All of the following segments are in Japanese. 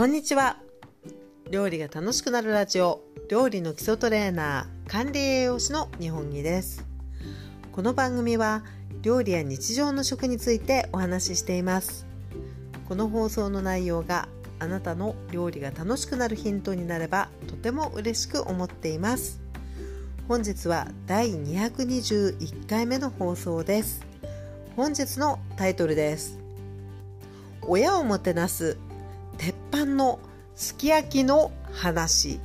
こんにちは。料理が楽しくなるラジオ料理の基礎トレーナー管理栄養士の日本木です。この番組は料理や日常の食についてお話ししています。この放送の内容があなたの料理が楽しくなるヒントになればとても嬉しく思っています。本日は第221回目の放送です。本日のタイトルです。親をもてなす鉄板のすき焼きの話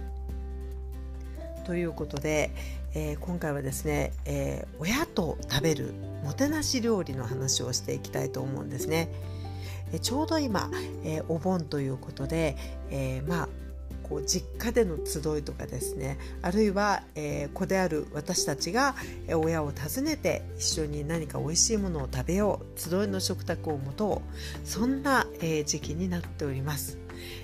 ということで、えー、今回はですね、えー、親と食べるもてなし料理の話をしていきたいと思うんですね。えちょうど今、えー、お盆ということで、えまあこう実家での集いとかですねあるいは、えー、子である私たちが親を訪ねて一緒に何か美味しいものを食べよう集いの食卓を持とうそんな、えー、時期になっております。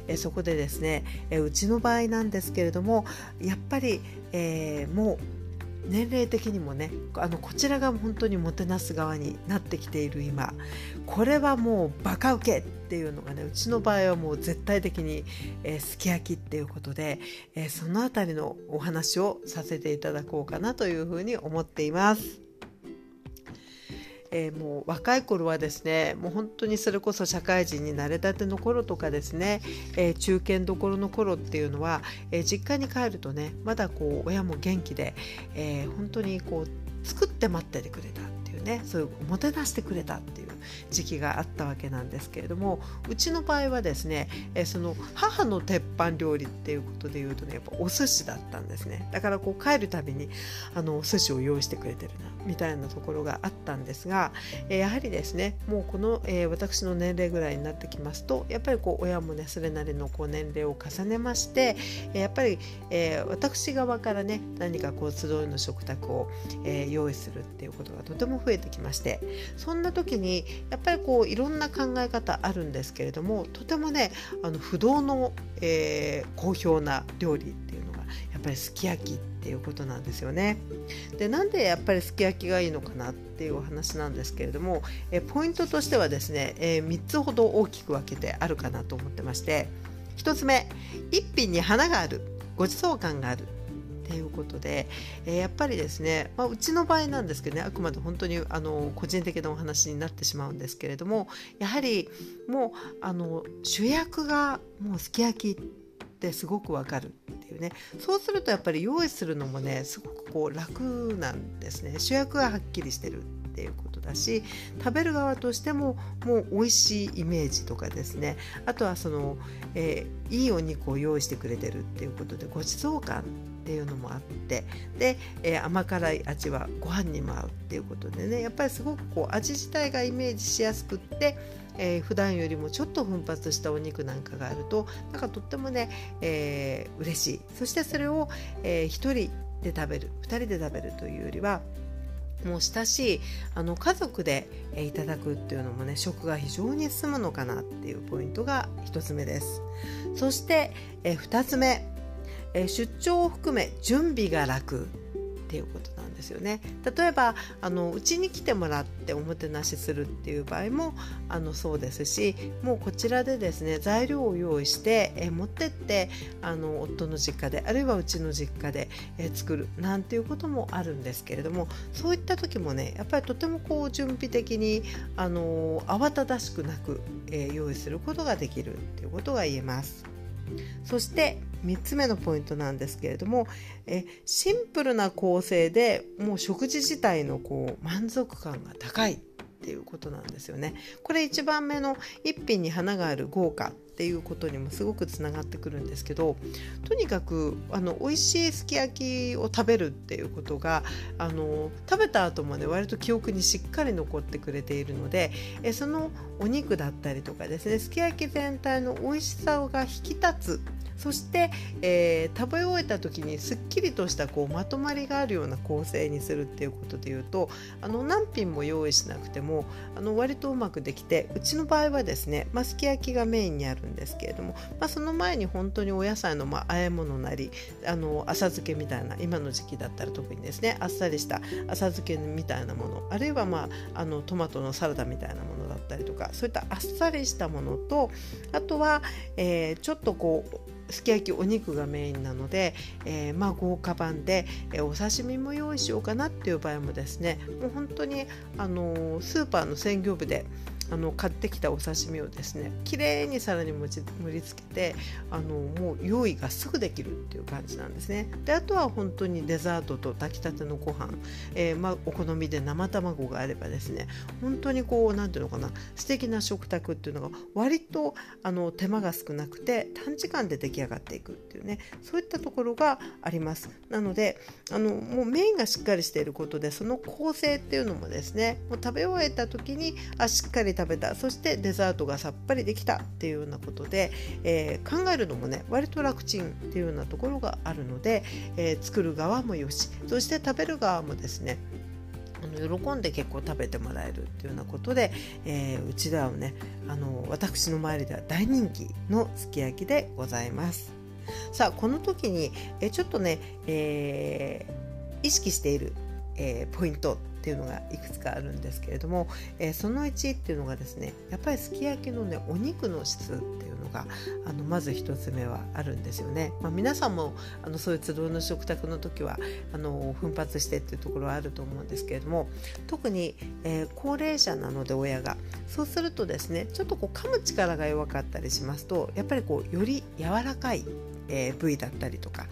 え、そこでですね、えうちの場合なんですけれどもやっぱり、えもう年齢的にもねあのこちらが本当にもてなす側になってきている今これはもうバカウケっていうのがねうちの場合はもう絶対的に、えー、すき焼きっていうことで、えー、その辺りのお話をさせていただこうかなというふうに思っています。えー、もう若い頃はですねもう本当にそれこそ社会人になれたての頃とかですね、えー、中堅どころの頃っていうのは、えー、実家に帰るとねまだこう親も元気で、え本当にこう作って待っててくれた。ねそういうもてなしてくれたっていう時期があったわけなんですけれどもうちの場合はですね、えその母の鉄板料理っていうことでいうとねやっぱお寿司だったんですね。だからこう帰るたびにあのお寿司を用意してくれてるなみたいなところがあったんですが、えやはりですねもうこの、え私の年齢ぐらいになってきますとやっぱりこう親もねそれなりのこう年齢を重ねましてやっぱり、え私側からね何かこう集いの食卓を、え用意するっていうことがとても増増えてきましてそんな時にやっぱりこういろんな考え方あるんですけれどもとてもねあの不動の、えー、好評な料理っていうのがやっぱりすき焼きっていうことなんですよね。でなんでやっぱりすき焼きがいいのかなっていうお話なんですけれども、えポイントとしてはですね、えー、3つほど大きく分けてあるかなと思ってまして1つ目一品に花があるごちそう感があるということで、えー、やっぱりですね、まあ、うちの場合なんですけどねあくまで本当にあの個人的なお話になってしまうんですけれどもやはりもうあの主役がもうすき焼きってすごくわかるっていうねそうするとやっぱり用意するのもねすごくこう楽なんですね。主役がはっきりしてるっていうことだし食べる側としてももう美味しいイメージとかですね。あとはその、えー、いいお肉を用意してくれてるっていうことでごちそう感っていうのもあってで、えー、甘辛い味はご飯にも合うっていうことでねやっぱりすごくこう味自体がイメージしやすくって、えー、普段よりもちょっと奮発したお肉なんかがあるとなんかとってもね、えー、嬉しい。そしてそれを、えー、1人で食べる2人で食べるというよりはもう親しいあの家族で、えいただくっていうのもね食が非常に進むのかなっていうポイントが1つ目です。そして、え2つ目。え出張を含め準備が楽っていうことなんですよね例えばあのうちに来てもらっておもてなしするっていう場合もあのそうですしもうこちらでですね材料を用意してえ持ってってあの夫の実家であるいはうちの実家でえ作るなんていうこともあるんですけれどもそういった時もねやっぱりとてもこう準備的にあの慌ただしくなく、え用意することができるっていうことが言えます。そして3つ目のポイントなんですけれどもえシンプルな構成でもう食事自体のこう満足感が高いっていうことなんですよね。これ1番目の一品に花がある豪華っていうことにもすごくつながってくるんですけどとにかくあの美味しいすき焼きを食べるっていうことがあの食べた後もね割と記憶にしっかり残ってくれているのでえそのお肉だったりとかですねすき焼き全体の美味しさが引き立つそして、えー、食べ終えた時にすっきりとしたこうまとまりがあるような構成にするっていうことでいうとあの何品も用意しなくてもあの割とうまくできてうちの場合はですね、まあ、すき焼きがメインにあるんですけれども、まあ、その前に本当にお野菜の、まあ、和え物なりあの浅漬けみたいな今の時期だったら特にですねあっさりした浅漬けみたいなものあるいは、まあ、あのトマトのサラダみたいなものだったりとかそういったあっさりしたものとあとは、えー、ちょっとこうすき焼きお肉がメインなので、えー、まあ豪華版で、えー、お刺身も用意しようかなっていう場合もですねもう本当にあのー、スーパーの鮮魚部であの買ってきたお刺身をですね綺麗に皿に盛り付けてあのもう用意がすぐできるっていう感じなんですね。であとは本当にデザートと炊きたてのご飯、えー、まあ、お好みで生卵があればですね本当にこう何ていうのかな素敵な食卓っていうのが割とあの手間が少なくて短時間で出来上がっていくっていうねそういったところがあります。なのであのもうメインがしっかりしていることでその構成っていうのもですねもう食べ終えた時にあしっかり食べたそしてデザートがさっぱりできたっていうようなことで、えー、考えるのもね割と楽ちんっていうようなところがあるので、えー、作る側もよしそして食べる側もですねあの喜んで結構食べてもらえるっていうようなことで、えー、うちではねあの私の周りでは大人気のすき焼きでございます。さあこの時にえちょっとね、えー、意識している、えー、ポイントっていうのがいくつかあるんですけれども、えー、その1っていうのがですねやっぱりすき焼きのねお肉の質っていうのがあのまず1つ目はあるんですよね。まあ、皆さんもあのそういう集いの食卓の時はあの奮発してっていうところはあると思うんですけれども特に、えー、高齢者なので親がそうするとですねちょっとこう噛む力が弱かったりしますとやっぱりこうより柔らかいえー、部位だったりとか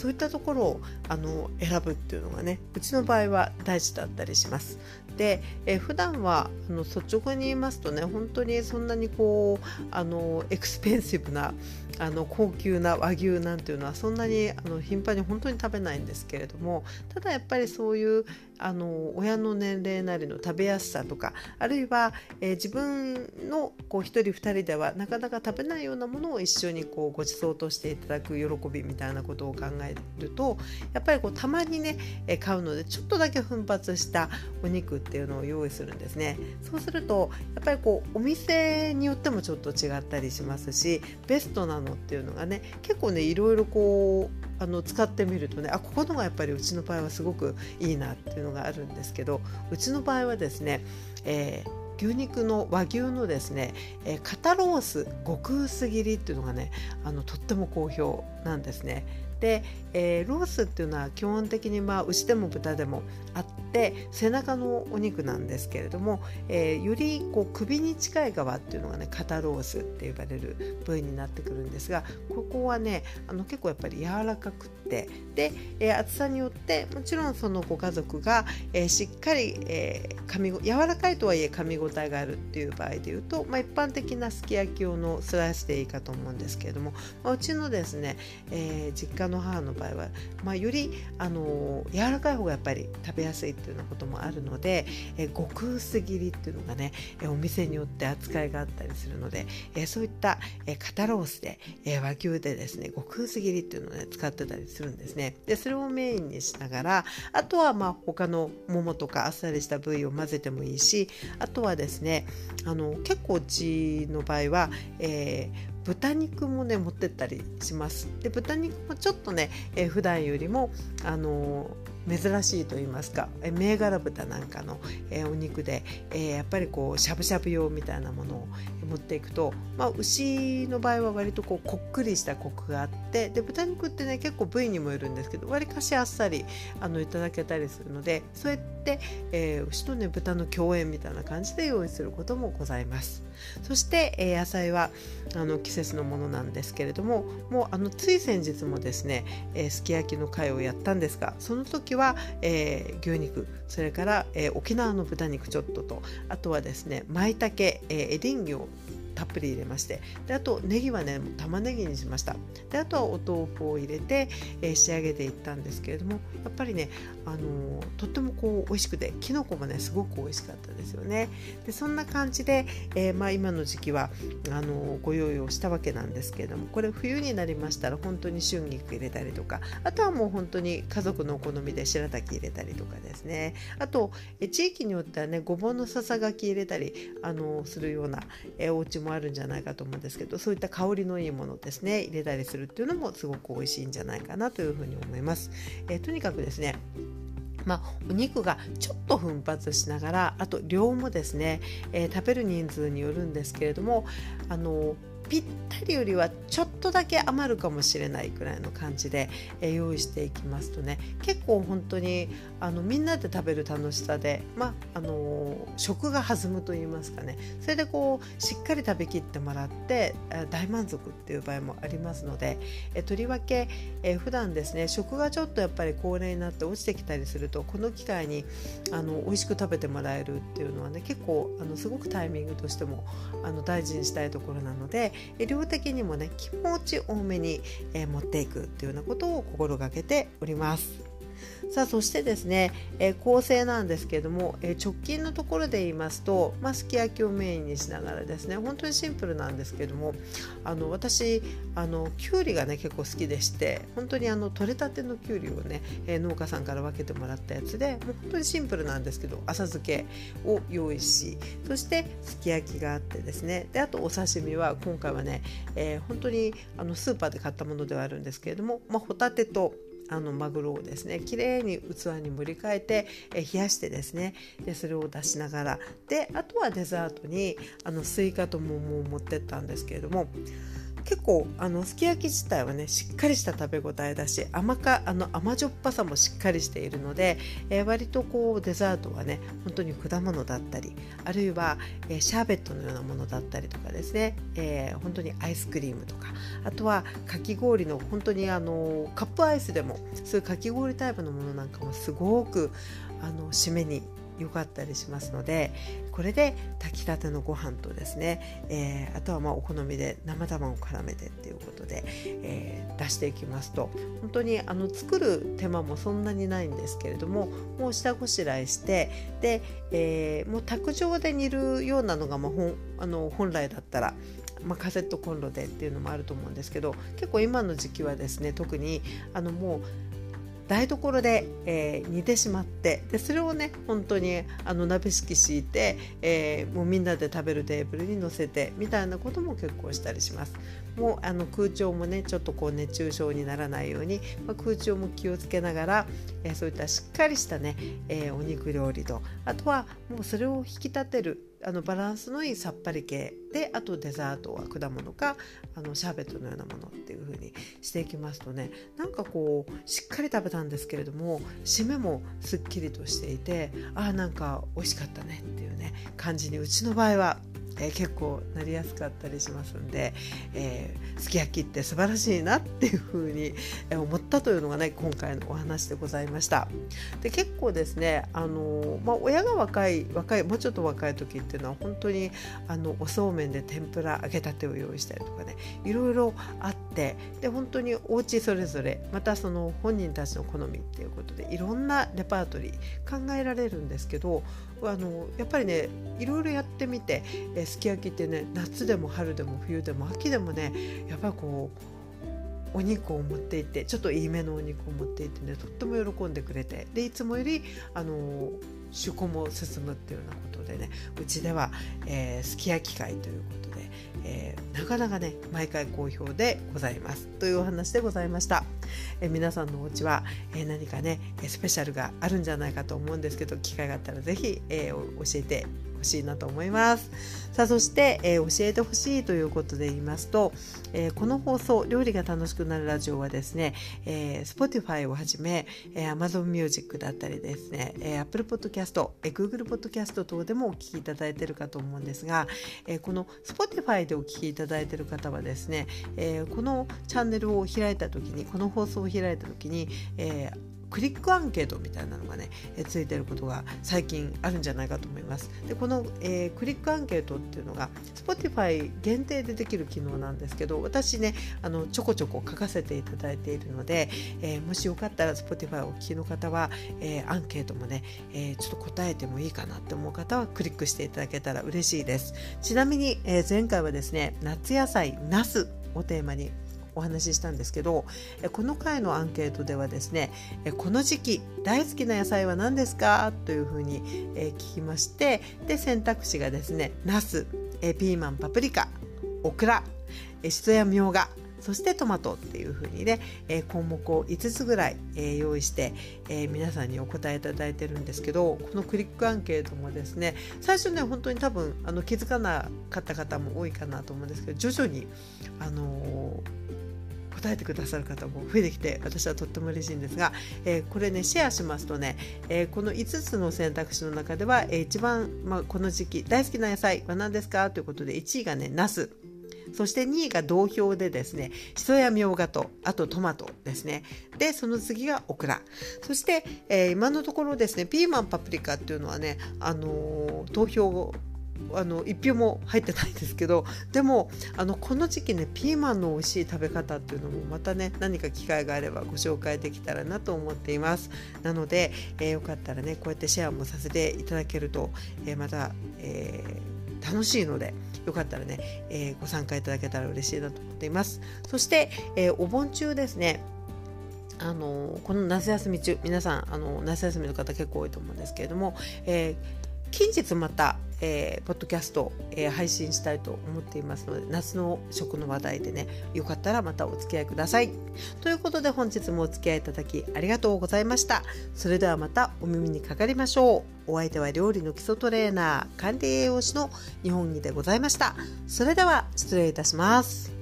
そういったところをあの選ぶっていうのがねうちの場合は大事だったりします。で、え、普段はあの率直に言いますとね本当にそんなにこうあのエクスペンシブなあの高級な和牛なんていうのはそんなにあの頻繁に本当に食べないんですけれどもただやっぱりそういうあの親の年齢なりの食べやすさとかあるいは、えー、自分のこう1人2人ではなかなか食べないようなものを一緒にこうご馳走としていただく喜びみたいなことを考えるとやっぱりこうたまにね、えー、買うのでちょっとだけ奮発したお肉っていうのを用意するんですね。そうするとやっぱりこうお店によってもちょっと違ったりしますしベストなののっていうのがね結構ねいろいろこうあの使ってみるとねあここのがやっぱりうちの場合はすごくいいなっていうのがあるんですけどうちの場合はですね、えー牛肉の和牛のですね、えー、肩ロース極薄切りっていうのがねあのとっても好評なんですね。で、えー、ロースっていうのは基本的にまあ牛でも豚でもあって背中のお肉なんですけれども、えー、よりこう首に近い側っていうのがね肩ロースって呼ばれる部位になってくるんですがここはねあの結構やっぱり柔らかくってで、えー、厚さによってもちろんそのご家族が、えー、しっかり、えー、噛み柔らかいとはいえ噛み応えがあるっていう場合でいうと、まあ、一般的なすき焼き用のスライスでいいかと思うんですけれども、まあ、うちのですね、えー、実家の母の場合は、まあ、よりあの柔らかい方がやっぱり食べやすいっていうようなこともあるので、え、極薄切りっていうのがね、え、お店によって扱いがあったりするので、え、そういった、え、肩ロースで、え、和牛でですね極薄切りっていうのをね使ってたりするんですね。でそれをメインにしながらあとはまあ他のももとかあっさりした部位を混ぜてもいいしあとはですねあの結構うちの場合は、えー、豚肉もね持ってったりします。で豚肉もちょっとね、えー、普段よりもあの珍しいと言いますか銘柄豚なんかの、えー、お肉で、えー、やっぱりこうしゃぶしゃぶ用みたいなものを持っていくと、まあ、牛の場合は割とこうこっくりしたコクがあってで豚肉ってね結構部位にもよるんですけどわりかしあっさりあのいただけたりするのでそうやって、えー、牛とね豚の共演みたいな感じで用意することもございます。そして、えー、野菜はあの季節のものなんですけれどももうあのつい先日もですね、えー、すき焼きの会をやったんですがその時は、えー、牛肉それから、えー、沖縄の豚肉ちょっととあとはですね舞茸、えー、エリンギをたっぷり入れまして。であとネギはね玉ねぎにしました。であとはお豆腐を入れて、えー、仕上げていったんですけれどもやっぱりね、あのー、とってもこう美味しくてきのこもねすごく美味しかったですよね。でそんな感じで、えー、まあ、今の時期はあのご用意をしたわけなんですけれどもこれ冬になりましたら本当に春菊入れたりとかあとはもう本当に家族のお好みで白滝入れたりとかですね。あとえ地域によってはねごぼうのささがき入れたりあのするようなえお家もあるんじゃないかと思うんですけどそういった香りのいいものですね入れたりするっていうのもすごく美味しいんじゃないかなというふうに思います。えー、とにかくですねまあ、お肉がちょっと奮発しながらあと量もですね、えー、食べる人数によるんですけれどもあのぴったりよりはちょっとだけ余るかもしれないくらいの感じで、え用意していきますとね結構本当にあのみんなで食べる楽しさで、まあ、あの食が弾むと言いますかねそれでこうしっかり食べきってもらって大満足っていう場合もありますので、えとりわけ、え普段ですね食がちょっとやっぱり高齢になって落ちてきたりするとこの機会にあの美味しく食べてもらえるっていうのはね結構あのすごくタイミングとしてもあの大事にしたいところなので量的にもね気持ち多めに、え、持っていくっていうようなことを心がけております。さあそしてですね、えー、構成なんですけれども、えー、直近のところで言いますと、まあ、すき焼きをメインにしながらですね本当にシンプルなんですけれどもあの私あのきゅうりがね結構好きでして本当にあの取れたてのきゅうりをね、えー、農家さんから分けてもらったやつでもう本当にシンプルなんですけど浅漬けを用意しそしてすき焼きがあってですねであとお刺身は今回はね、えー、本当にあのスーパーで買ったものではあるんですけれども、まあ、ホタテとあのマグロをですねきれいに器に盛り替えて、え冷やしてですねでそれを出しながら。であとはデザートにあのスイカと桃を持ってったんですけれども結構あのすき焼き自体はねしっかりした食べ応えだし甘かあの甘じょっぱさもしっかりしているので、えー、割とこうデザートはね本当に果物だったりあるいは、えー、シャーベットのようなものだったりとかですね、えー、本当にアイスクリームとかあとはかき氷の本当にあのカップアイスでもそういうかき氷タイプのものなんかもすごくあの締めに良かったりしますのでこれで炊きたてのご飯とですね、えー、あとはまあお好みで生卵を絡めてっていうことで、えー、出していきますと本当にあの作る手間もそんなにないんですけれどももう下ごしらえしてで、えー、もう卓上で煮るようなのが、まあ、本あの本来だったらまあ、カセットコンロでっていうのもあると思うんですけど結構今の時期はですね特にあのもう台所で、えー、煮てしまってでそれをね本当にあの鍋敷き敷いて、えー、もうみんなで食べるテーブルに乗せてみたいなことも結構したりします。もうあの空調もねちょっとこう熱中症にならないように、まあ、空調も気をつけながら、えー、そういったしっかりしたね、え、お肉料理とあとはもうそれを引き立てるあのバランスのいいさっぱり系であとデザートは果物かあのシャーベットのようなものっていう風にしていきますとねなんかこうしっかり食べたんですけれども締めもすっきりとしていてああんか美味しかったねっていうね感じにうちの場合はえー、結構なりやすかったりしますんで、えー、すき焼きって素晴らしいなっていうふうに思ったというのがね今回のお話でございました。で結構ですねあの、まあ、親が若い若いもうちょっと若い時っていうのは本当にあのおそうめんで天ぷら揚げたてを用意したりとかねいろいろあってで本当にお家それぞれまたその本人たちの好みっていうことでいろんなレパートリー考えられるんですけどあのやっぱりねいろいろやってみて、えすき焼きってね夏でも春でも冬でも秋でもねやっぱりこうお肉を持っていってちょっといいめのお肉を持っていってねとっても喜んでくれてでいつもよりあの趣向も進むっていうようなことでねうちでは、えー、すき焼き会ということ、なかなかね毎回好評でございます。というお話でございました、え、皆さんのお家は、え何かねスペシャルがあるんじゃないかと思うんですけど機会があったら是非、え教えてほしいなと思います。さあそして、えー、教えてほしいということで言いますと、えー、この放送料理が楽しくなるラジオはですね、えー、Spotify をはじめ、えー、Amazon Music だったりですね、えー、Apple Podcast、えー、Google Podcast 等でもお聞きいただいているかと思うんですが、えー、この Spotify でお聞きいただいている方はですね、えー、このチャンネルを開いた時にこの放送を開いた時に、えークリックアンケートみたいなのがね、えついてることが最近あるんじゃないかと思います。でこの、えー、クリックアンケートっていうのが Spotify 限定でできる機能なんですけど私ねあのちょこちょこ書かせていただいているので、えー、もしよかったら Spotify お聞きの方は、えー、アンケートもね、えちょっと答えてもいいかなって思う方はクリックしていただけたら嬉しいです。ちなみに、え前回はですね夏野菜ナスをテーマにお話ししたんですけどこの回のアンケートではですねこの時期大好きな野菜は何ですか？というふうに聞きましてで選択肢がですねナスピーマンパプリカオクラしそやみょうがそしてトマトっていう風にね、え、項目を5つぐらい、え、用意して、え、皆さんにお答えいただいてるんですけどこのクリックアンケートもですね最初ね本当に多分あの気づかなかった方も多いかなと思うんですけど徐々にあの答えてくださる方も増えてきて私はとっても嬉しいんですが、え、これねシェアしますとね、え、この5つの選択肢の中では、えー、一番、まあ、この時期大好きな野菜は何ですか？ということで1位がねナスそして2位が同票でですね、しそやみょうがと、あとトマトですね。で、その次がオクラ。そして、えー、今のところですね、ピーマン、パプリカっていうのはね、あのー、投票あの1票も入ってないんですけどでもあのこの時期ねピーマンの美味しい食べ方っていうのもまたね何か機会があればご紹介できたらなと思っています。なので、えー、よかったらねこうやってシェアもさせていただけると、えー、また、えー、楽しいのでよかったらね、えー、ご参加いただけたら嬉しいなと思っています。そして、えー、お盆中ですねあのこの夏休み中皆さんあの夏休みの方結構多いと思うんですけれども、えー近日また、えー、ポッドキャスト、えー、配信したいと思っていますので夏の食の話題でねよかったらまたお付き合いください。ということで本日もお付き合いいただきありがとうございました。それではまたお耳にかかりましょう。お相手は料理の基礎トレーナー管理栄養士の日本木でございました。それでは失礼いたします。